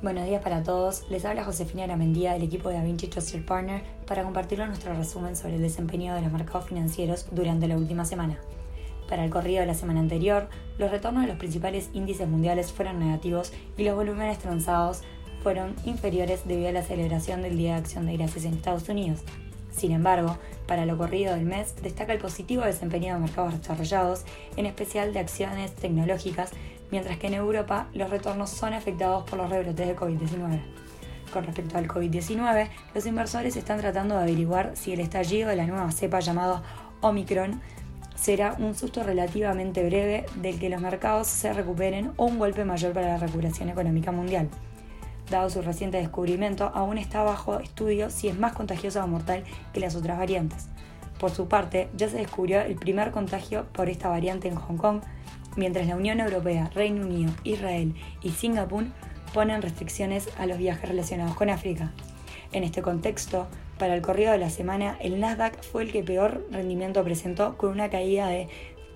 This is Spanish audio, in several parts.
Buenos días para todos, les habla Josefina Aramendía del equipo de DaVinci Trusted Partner para compartir nuestro resumen sobre el desempeño de los mercados financieros durante la última semana. Para el corrido de la semana anterior, los retornos de los principales índices mundiales fueron negativos y los volúmenes transados fueron inferiores debido a la celebración del Día de Acción de Gracias en Estados Unidos. Sin embargo, para lo corrido del mes destaca el positivo desempeño de mercados desarrollados, en especial de acciones tecnológicas, mientras que en Europa los retornos son afectados por los rebrotes de COVID-19. Con respecto al COVID-19, los inversores están tratando de averiguar si el estallido de la nueva cepa llamada Omicron será un susto relativamente breve del que los mercados se recuperen o un golpe mayor para la recuperación económica mundial. Dado su reciente descubrimiento, aún está bajo estudio si es más contagiosa o mortal que las otras variantes. Por su parte, ya se descubrió el primer contagio por esta variante en Hong Kong, mientras la Unión Europea, Reino Unido, Israel y Singapur ponen restricciones a los viajes relacionados con África. En este contexto, para el corrido de la semana, el Nasdaq fue el que peor rendimiento presentó con una caída de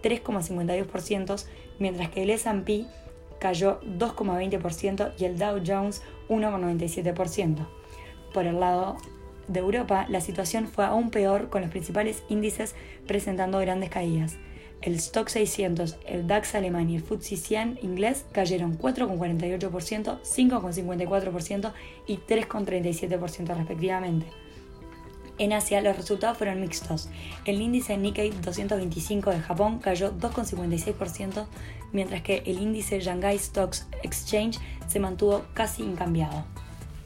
3,52%, mientras que el SP cayó 2,20% y el Dow Jones 1,97%. Por el lado de Europa, la situación fue aún peor con los principales índices presentando grandes caídas el Stock 600, el DAX alemán y el FTSE 100 inglés cayeron 4,48%, 5,54% y 3,37% respectivamente. En Asia los resultados fueron mixtos. El índice Nikkei 225 de Japón cayó 2,56%, mientras que el índice Shanghai Stocks Exchange se mantuvo casi incambiado.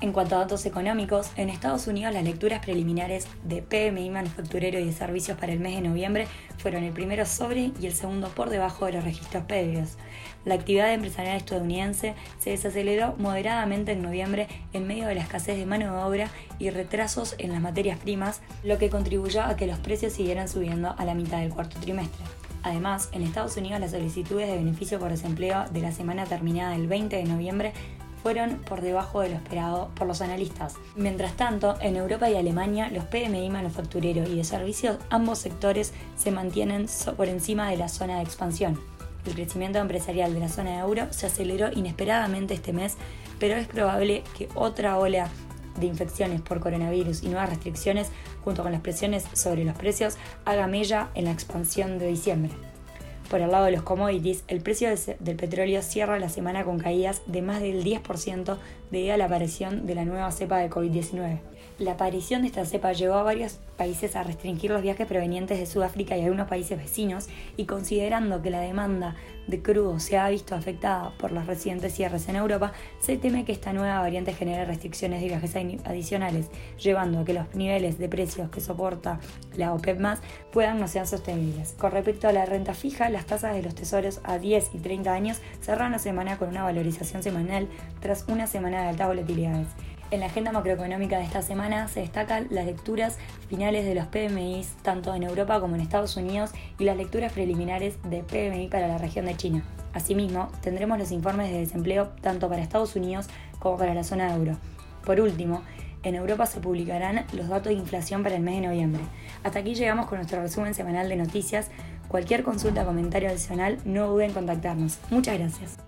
En cuanto a datos económicos, en Estados Unidos las lecturas preliminares de PMI manufacturero y de servicios para el mes de noviembre fueron el primero sobre y el segundo por debajo de los registros previos. La actividad empresarial estadounidense se desaceleró moderadamente en noviembre en medio de la escasez de mano de obra y retrasos en las materias primas, lo que contribuyó a que los precios siguieran subiendo a la mitad del cuarto trimestre. Además, en Estados Unidos las solicitudes de beneficio por desempleo de la semana terminada el 20 de noviembre fueron por debajo de lo esperado por los analistas. Mientras tanto, en Europa y Alemania, los PMI manufacturero y de servicios, ambos sectores se mantienen por encima de la zona de expansión. El crecimiento empresarial de la zona de euro se aceleró inesperadamente este mes, pero es probable que otra ola de infecciones por coronavirus y nuevas restricciones, junto con las presiones sobre los precios, haga mella en la expansión de diciembre. Por el lado de los commodities, el precio del petróleo cierra la semana con caídas de más del 10% debido a la aparición de la nueva cepa de COVID-19. La aparición de esta cepa llevó a varios países a restringir los viajes provenientes de Sudáfrica y algunos países vecinos y considerando que la demanda de crudo se ha visto afectada por los recientes cierres en Europa, se teme que esta nueva variante genere restricciones de viajes adicionales, llevando a que los niveles de precios que soporta la OPEP más puedan no ser sostenibles. Con respecto a la renta fija, las tasas de los tesoros a 10 y 30 años cerraron la semana con una valorización semanal tras una semana de altas volatilidades. En la agenda macroeconómica de esta semana se destacan las lecturas finales de los PMIs tanto en Europa como en Estados Unidos y las lecturas preliminares de PMI para la región de China. Asimismo, tendremos los informes de desempleo tanto para Estados Unidos como para la zona de euro. Por último, en Europa se publicarán los datos de inflación para el mes de noviembre. Hasta aquí llegamos con nuestro resumen semanal de noticias. Cualquier consulta o comentario adicional, no duden en contactarnos. Muchas gracias.